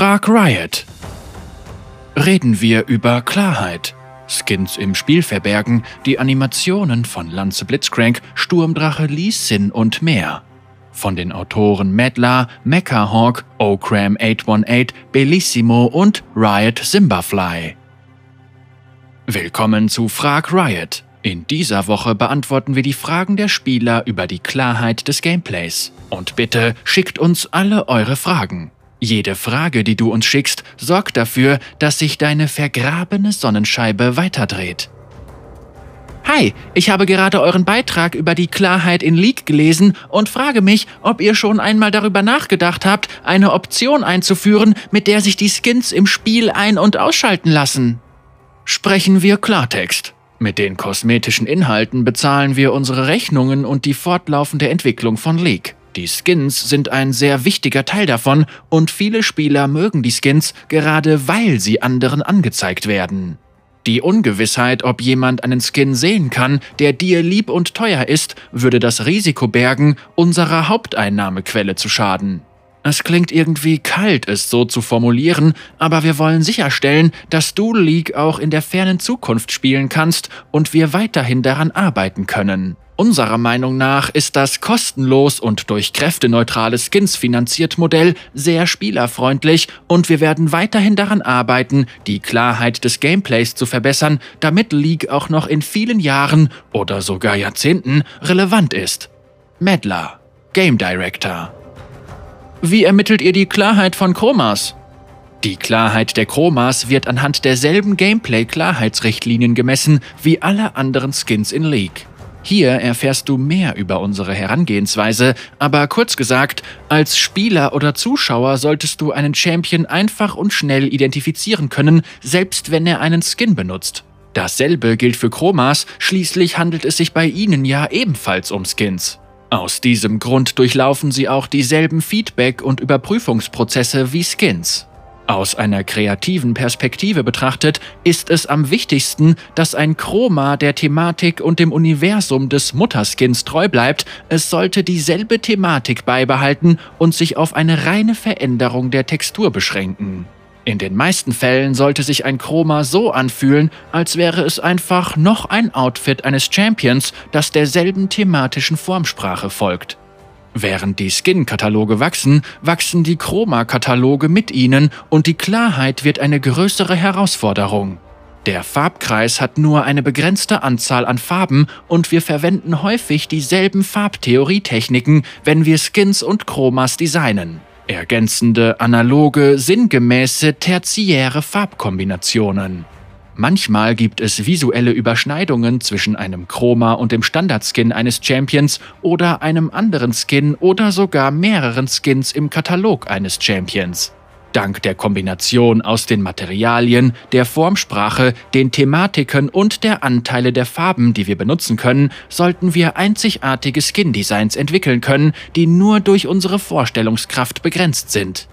Frag Riot. Reden wir über Klarheit. Skins im Spiel verbergen, die Animationen von Lanze Blitzcrank, Sturmdrache Lee Sin und mehr. Von den Autoren Medlar, Mechahawk, Okram 818, Bellissimo und Riot Simbafly. Willkommen zu Frag Riot. In dieser Woche beantworten wir die Fragen der Spieler über die Klarheit des Gameplays. Und bitte schickt uns alle eure Fragen. Jede Frage, die du uns schickst, sorgt dafür, dass sich deine vergrabene Sonnenscheibe weiterdreht. Hi, ich habe gerade euren Beitrag über die Klarheit in League gelesen und frage mich, ob ihr schon einmal darüber nachgedacht habt, eine Option einzuführen, mit der sich die Skins im Spiel ein- und ausschalten lassen. Sprechen wir Klartext. Mit den kosmetischen Inhalten bezahlen wir unsere Rechnungen und die fortlaufende Entwicklung von League. Die Skins sind ein sehr wichtiger Teil davon und viele Spieler mögen die Skins gerade weil sie anderen angezeigt werden. Die Ungewissheit, ob jemand einen Skin sehen kann, der dir lieb und teuer ist, würde das Risiko bergen, unserer Haupteinnahmequelle zu schaden. Es klingt irgendwie kalt, es so zu formulieren, aber wir wollen sicherstellen, dass du League auch in der fernen Zukunft spielen kannst und wir weiterhin daran arbeiten können. Unserer Meinung nach ist das kostenlos und durch kräfteneutrale Skins finanziert Modell sehr spielerfreundlich und wir werden weiterhin daran arbeiten, die Klarheit des Gameplays zu verbessern, damit League auch noch in vielen Jahren oder sogar Jahrzehnten relevant ist. Medlar, Game Director. Wie ermittelt ihr die Klarheit von Chromas? Die Klarheit der Chromas wird anhand derselben Gameplay-Klarheitsrichtlinien gemessen wie alle anderen Skins in League. Hier erfährst du mehr über unsere Herangehensweise, aber kurz gesagt, als Spieler oder Zuschauer solltest du einen Champion einfach und schnell identifizieren können, selbst wenn er einen Skin benutzt. Dasselbe gilt für Chromas, schließlich handelt es sich bei ihnen ja ebenfalls um Skins. Aus diesem Grund durchlaufen sie auch dieselben Feedback- und Überprüfungsprozesse wie Skins. Aus einer kreativen Perspektive betrachtet ist es am wichtigsten, dass ein Chroma der Thematik und dem Universum des Mutterskins treu bleibt. Es sollte dieselbe Thematik beibehalten und sich auf eine reine Veränderung der Textur beschränken. In den meisten Fällen sollte sich ein Chroma so anfühlen, als wäre es einfach noch ein Outfit eines Champions, das derselben thematischen Formsprache folgt. Während die Skin-Kataloge wachsen, wachsen die Chroma-Kataloge mit ihnen und die Klarheit wird eine größere Herausforderung. Der Farbkreis hat nur eine begrenzte Anzahl an Farben und wir verwenden häufig dieselben Farbtheorietechniken, wenn wir Skins und Chromas designen. Ergänzende, analoge, sinngemäße, tertiäre Farbkombinationen. Manchmal gibt es visuelle Überschneidungen zwischen einem Chroma und dem Standardskin eines Champions oder einem anderen Skin oder sogar mehreren Skins im Katalog eines Champions. Dank der Kombination aus den Materialien, der Formsprache, den Thematiken und der Anteile der Farben, die wir benutzen können, sollten wir einzigartige Skin-Designs entwickeln können, die nur durch unsere Vorstellungskraft begrenzt sind.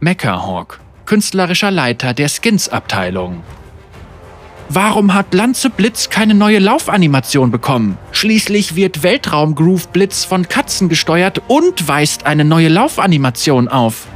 Mechahawk, künstlerischer Leiter der Skins-Abteilung. Warum hat Lanze Blitz keine neue Laufanimation bekommen? Schließlich wird Weltraum Groove Blitz von Katzen gesteuert und weist eine neue Laufanimation auf.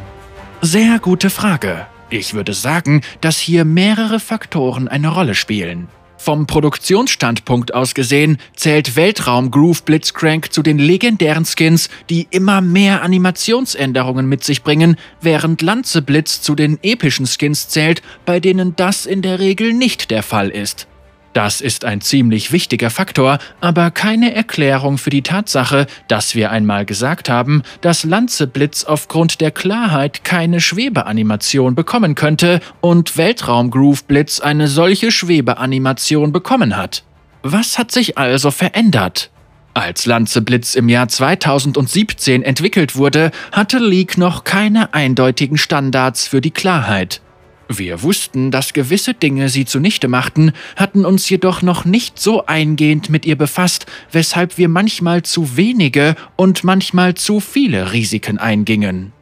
Sehr gute Frage. Ich würde sagen, dass hier mehrere Faktoren eine Rolle spielen. Vom Produktionsstandpunkt aus gesehen zählt Weltraum Groove Blitzcrank zu den legendären Skins, die immer mehr Animationsänderungen mit sich bringen, während Lanze Blitz zu den epischen Skins zählt, bei denen das in der Regel nicht der Fall ist. Das ist ein ziemlich wichtiger Faktor, aber keine Erklärung für die Tatsache, dass wir einmal gesagt haben, dass Lanzeblitz aufgrund der Klarheit keine Schwebeanimation bekommen könnte und Weltraum Groove Blitz eine solche Schwebeanimation bekommen hat. Was hat sich also verändert? Als Lanzeblitz im Jahr 2017 entwickelt wurde, hatte League noch keine eindeutigen Standards für die Klarheit. Wir wussten, dass gewisse Dinge sie zunichte machten, hatten uns jedoch noch nicht so eingehend mit ihr befasst, weshalb wir manchmal zu wenige und manchmal zu viele Risiken eingingen.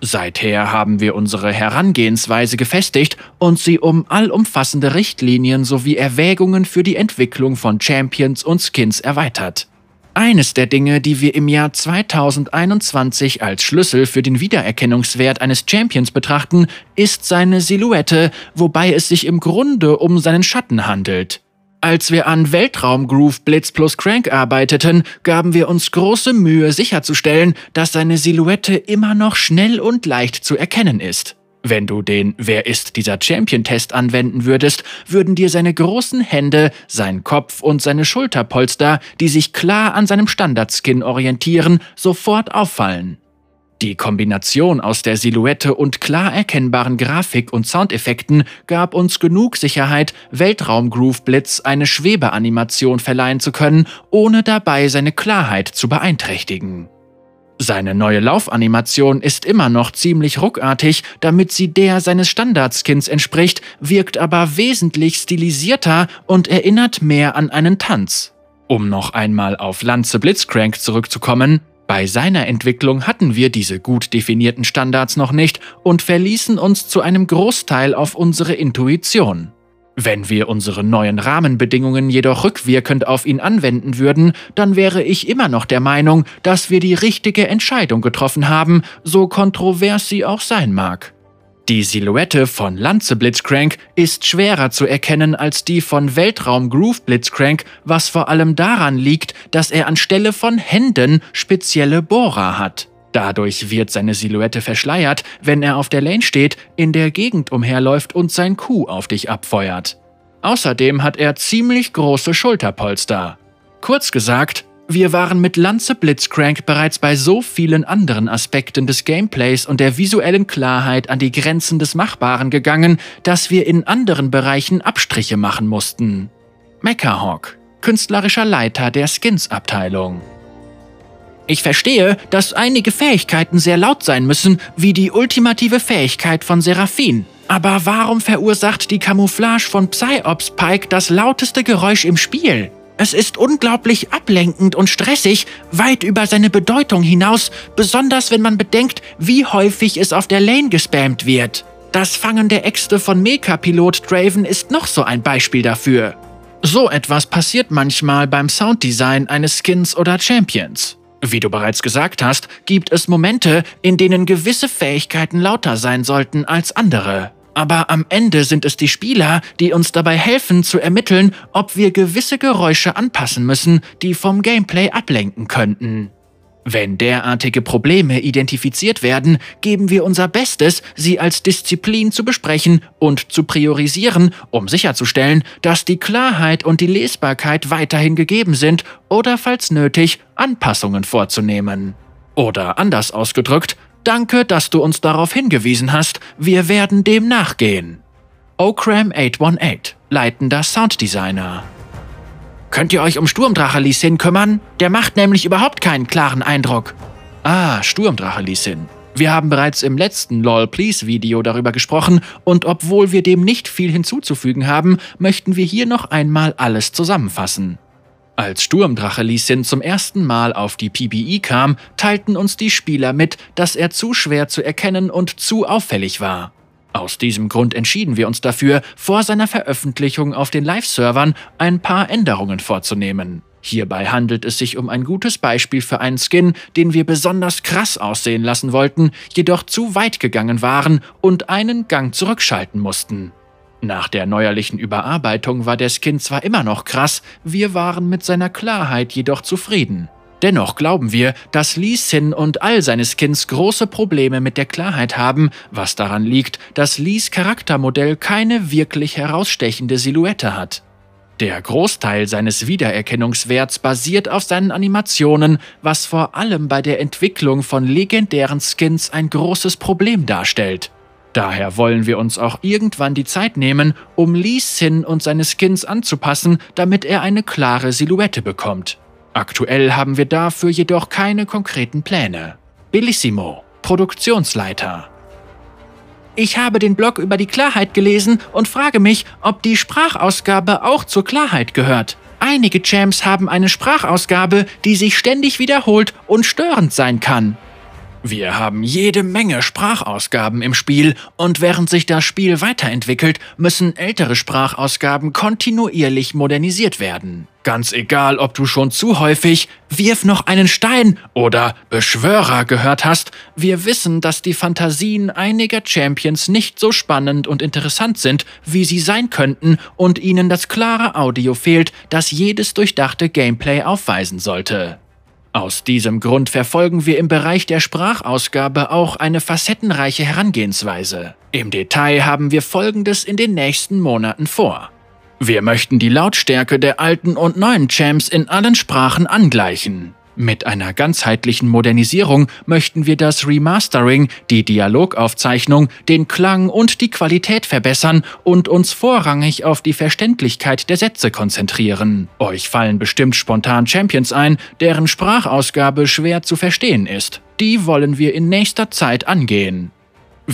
Seither haben wir unsere Herangehensweise gefestigt und sie um allumfassende Richtlinien sowie Erwägungen für die Entwicklung von Champions und Skins erweitert. Eines der Dinge, die wir im Jahr 2021 als Schlüssel für den Wiedererkennungswert eines Champions betrachten, ist seine Silhouette, wobei es sich im Grunde um seinen Schatten handelt. Als wir an Weltraumgroove Blitz plus Crank arbeiteten, gaben wir uns große Mühe sicherzustellen, dass seine Silhouette immer noch schnell und leicht zu erkennen ist. Wenn du den Wer ist dieser Champion-Test anwenden würdest, würden dir seine großen Hände, sein Kopf und seine Schulterpolster, die sich klar an seinem Standardskin orientieren, sofort auffallen. Die Kombination aus der Silhouette und klar erkennbaren Grafik und Soundeffekten gab uns genug Sicherheit, Weltraum-Groove Blitz eine Schwebeanimation verleihen zu können, ohne dabei seine Klarheit zu beeinträchtigen. Seine neue Laufanimation ist immer noch ziemlich ruckartig, damit sie der seines Standardskins entspricht, wirkt aber wesentlich stilisierter und erinnert mehr an einen Tanz. Um noch einmal auf Lanze Blitzcrank zurückzukommen, bei seiner Entwicklung hatten wir diese gut definierten Standards noch nicht und verließen uns zu einem Großteil auf unsere Intuition. Wenn wir unsere neuen Rahmenbedingungen jedoch rückwirkend auf ihn anwenden würden, dann wäre ich immer noch der Meinung, dass wir die richtige Entscheidung getroffen haben, so kontrovers sie auch sein mag. Die Silhouette von Lanze Blitzcrank ist schwerer zu erkennen als die von Weltraum Groove Blitzcrank, was vor allem daran liegt, dass er anstelle von Händen spezielle Bohrer hat. Dadurch wird seine Silhouette verschleiert, wenn er auf der Lane steht, in der Gegend umherläuft und sein Kuh auf dich abfeuert. Außerdem hat er ziemlich große Schulterpolster. Kurz gesagt, wir waren mit Lanze Blitzcrank bereits bei so vielen anderen Aspekten des Gameplays und der visuellen Klarheit an die Grenzen des Machbaren gegangen, dass wir in anderen Bereichen Abstriche machen mussten. Mechahawk, künstlerischer Leiter der Skins-Abteilung. Ich verstehe, dass einige Fähigkeiten sehr laut sein müssen, wie die ultimative Fähigkeit von Seraphin. Aber warum verursacht die Camouflage von Psyops Pike das lauteste Geräusch im Spiel? Es ist unglaublich ablenkend und stressig, weit über seine Bedeutung hinaus, besonders wenn man bedenkt, wie häufig es auf der Lane gespammt wird. Das Fangen der Äxte von Mecha-Pilot Draven ist noch so ein Beispiel dafür. So etwas passiert manchmal beim Sounddesign eines Skins oder Champions. Wie du bereits gesagt hast, gibt es Momente, in denen gewisse Fähigkeiten lauter sein sollten als andere. Aber am Ende sind es die Spieler, die uns dabei helfen zu ermitteln, ob wir gewisse Geräusche anpassen müssen, die vom Gameplay ablenken könnten. Wenn derartige Probleme identifiziert werden, geben wir unser Bestes, sie als Disziplin zu besprechen und zu priorisieren, um sicherzustellen, dass die Klarheit und die Lesbarkeit weiterhin gegeben sind oder falls nötig Anpassungen vorzunehmen. Oder anders ausgedrückt, danke, dass du uns darauf hingewiesen hast, wir werden dem nachgehen. Okram 818, leitender Sounddesigner. Könnt ihr euch um Sturmdrache Lee Sin kümmern? Der macht nämlich überhaupt keinen klaren Eindruck. Ah, Sturmdrache Lee Sin. Wir haben bereits im letzten LOL Please Video darüber gesprochen und obwohl wir dem nicht viel hinzuzufügen haben, möchten wir hier noch einmal alles zusammenfassen. Als Sturmdrache Lee Sin zum ersten Mal auf die PBE kam, teilten uns die Spieler mit, dass er zu schwer zu erkennen und zu auffällig war. Aus diesem Grund entschieden wir uns dafür, vor seiner Veröffentlichung auf den Live-Servern ein paar Änderungen vorzunehmen. Hierbei handelt es sich um ein gutes Beispiel für einen Skin, den wir besonders krass aussehen lassen wollten, jedoch zu weit gegangen waren und einen Gang zurückschalten mussten. Nach der neuerlichen Überarbeitung war der Skin zwar immer noch krass, wir waren mit seiner Klarheit jedoch zufrieden. Dennoch glauben wir, dass Lee Sin und all seine Skins große Probleme mit der Klarheit haben, was daran liegt, dass Lees Charaktermodell keine wirklich herausstechende Silhouette hat. Der Großteil seines Wiedererkennungswerts basiert auf seinen Animationen, was vor allem bei der Entwicklung von legendären Skins ein großes Problem darstellt. Daher wollen wir uns auch irgendwann die Zeit nehmen, um Lee Sin und seine Skins anzupassen, damit er eine klare Silhouette bekommt. Aktuell haben wir dafür jedoch keine konkreten Pläne. Bellissimo, Produktionsleiter. Ich habe den Blog über die Klarheit gelesen und frage mich, ob die Sprachausgabe auch zur Klarheit gehört. Einige Champs haben eine Sprachausgabe, die sich ständig wiederholt und störend sein kann. Wir haben jede Menge Sprachausgaben im Spiel und während sich das Spiel weiterentwickelt, müssen ältere Sprachausgaben kontinuierlich modernisiert werden. Ganz egal, ob du schon zu häufig Wirf noch einen Stein oder Beschwörer gehört hast, wir wissen, dass die Fantasien einiger Champions nicht so spannend und interessant sind, wie sie sein könnten und ihnen das klare Audio fehlt, das jedes durchdachte Gameplay aufweisen sollte. Aus diesem Grund verfolgen wir im Bereich der Sprachausgabe auch eine facettenreiche Herangehensweise. Im Detail haben wir Folgendes in den nächsten Monaten vor. Wir möchten die Lautstärke der alten und neuen Champs in allen Sprachen angleichen. Mit einer ganzheitlichen Modernisierung möchten wir das Remastering, die Dialogaufzeichnung, den Klang und die Qualität verbessern und uns vorrangig auf die Verständlichkeit der Sätze konzentrieren. Euch fallen bestimmt spontan Champions ein, deren Sprachausgabe schwer zu verstehen ist. Die wollen wir in nächster Zeit angehen.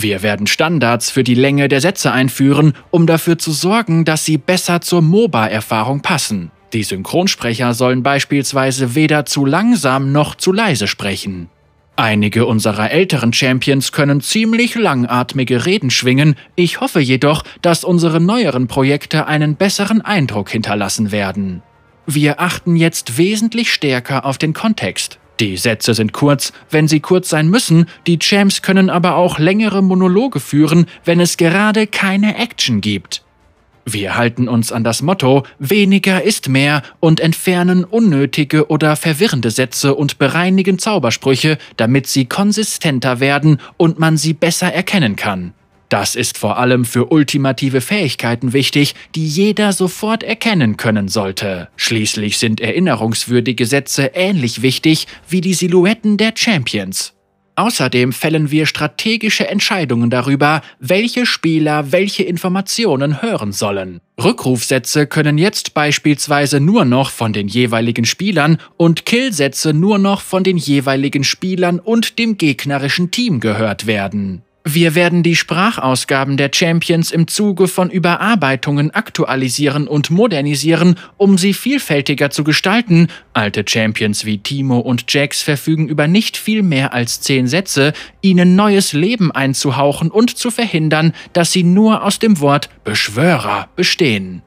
Wir werden Standards für die Länge der Sätze einführen, um dafür zu sorgen, dass sie besser zur MOBA-Erfahrung passen. Die Synchronsprecher sollen beispielsweise weder zu langsam noch zu leise sprechen. Einige unserer älteren Champions können ziemlich langatmige Reden schwingen, ich hoffe jedoch, dass unsere neueren Projekte einen besseren Eindruck hinterlassen werden. Wir achten jetzt wesentlich stärker auf den Kontext. Die Sätze sind kurz, wenn sie kurz sein müssen, die Champs können aber auch längere Monologe führen, wenn es gerade keine Action gibt. Wir halten uns an das Motto weniger ist mehr und entfernen unnötige oder verwirrende Sätze und bereinigen Zaubersprüche, damit sie konsistenter werden und man sie besser erkennen kann. Das ist vor allem für ultimative Fähigkeiten wichtig, die jeder sofort erkennen können sollte. Schließlich sind erinnerungswürdige Sätze ähnlich wichtig wie die Silhouetten der Champions. Außerdem fällen wir strategische Entscheidungen darüber, welche Spieler welche Informationen hören sollen. Rückrufsätze können jetzt beispielsweise nur noch von den jeweiligen Spielern und Killsätze nur noch von den jeweiligen Spielern und dem gegnerischen Team gehört werden. Wir werden die Sprachausgaben der Champions im Zuge von Überarbeitungen aktualisieren und modernisieren, um sie vielfältiger zu gestalten. Alte Champions wie Timo und Jax verfügen über nicht viel mehr als zehn Sätze, ihnen neues Leben einzuhauchen und zu verhindern, dass sie nur aus dem Wort Beschwörer bestehen.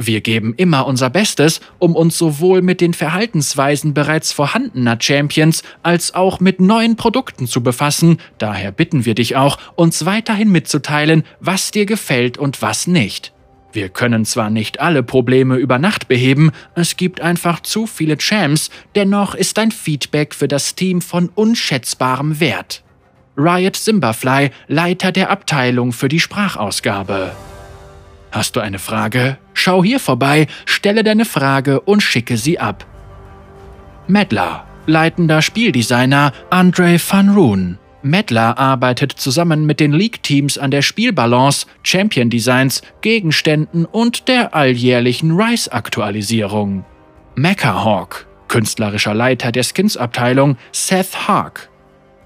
Wir geben immer unser Bestes, um uns sowohl mit den Verhaltensweisen bereits vorhandener Champions als auch mit neuen Produkten zu befassen, daher bitten wir dich auch, uns weiterhin mitzuteilen, was dir gefällt und was nicht. Wir können zwar nicht alle Probleme über Nacht beheben, es gibt einfach zu viele Champs, dennoch ist dein Feedback für das Team von unschätzbarem Wert. Riot Simberfly, Leiter der Abteilung für die Sprachausgabe. Hast du eine Frage? Schau hier vorbei, stelle deine Frage und schicke sie ab. Medler, leitender Spieldesigner Andre van Roon. Medler arbeitet zusammen mit den League-Teams an der Spielbalance, Champion-Designs, Gegenständen und der alljährlichen Rise-Aktualisierung. Mechahawk, künstlerischer Leiter der Skins-Abteilung Seth Hark.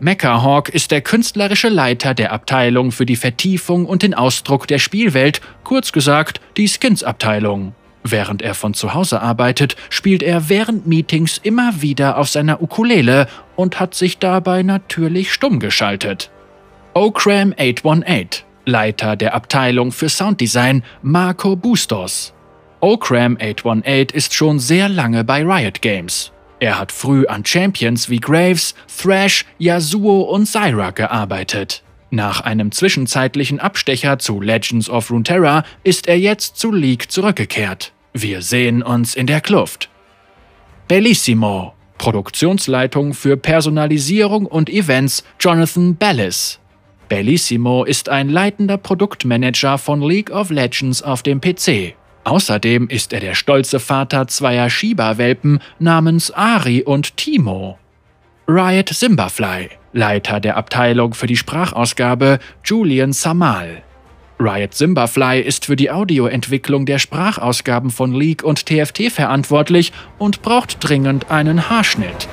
Mechahawk ist der künstlerische Leiter der Abteilung für die Vertiefung und den Ausdruck der Spielwelt, kurz gesagt die Skins-Abteilung. Während er von zu Hause arbeitet, spielt er während Meetings immer wieder auf seiner Ukulele und hat sich dabei natürlich stumm geschaltet. Okram 818, Leiter der Abteilung für Sounddesign Marco Bustos. Okram 818 ist schon sehr lange bei Riot Games. Er hat früh an Champions wie Graves, Thrash, Yasuo und Zyra gearbeitet. Nach einem zwischenzeitlichen Abstecher zu Legends of Runeterra ist er jetzt zu League zurückgekehrt. Wir sehen uns in der Kluft. Bellissimo, Produktionsleitung für Personalisierung und Events Jonathan Bellis. Bellissimo ist ein leitender Produktmanager von League of Legends auf dem PC. Außerdem ist er der stolze Vater zweier Shiba-Welpen namens Ari und Timo. Riot Simberfly, Leiter der Abteilung für die Sprachausgabe Julian Samal. Riot Simberfly ist für die Audioentwicklung der Sprachausgaben von League und TFT verantwortlich und braucht dringend einen Haarschnitt.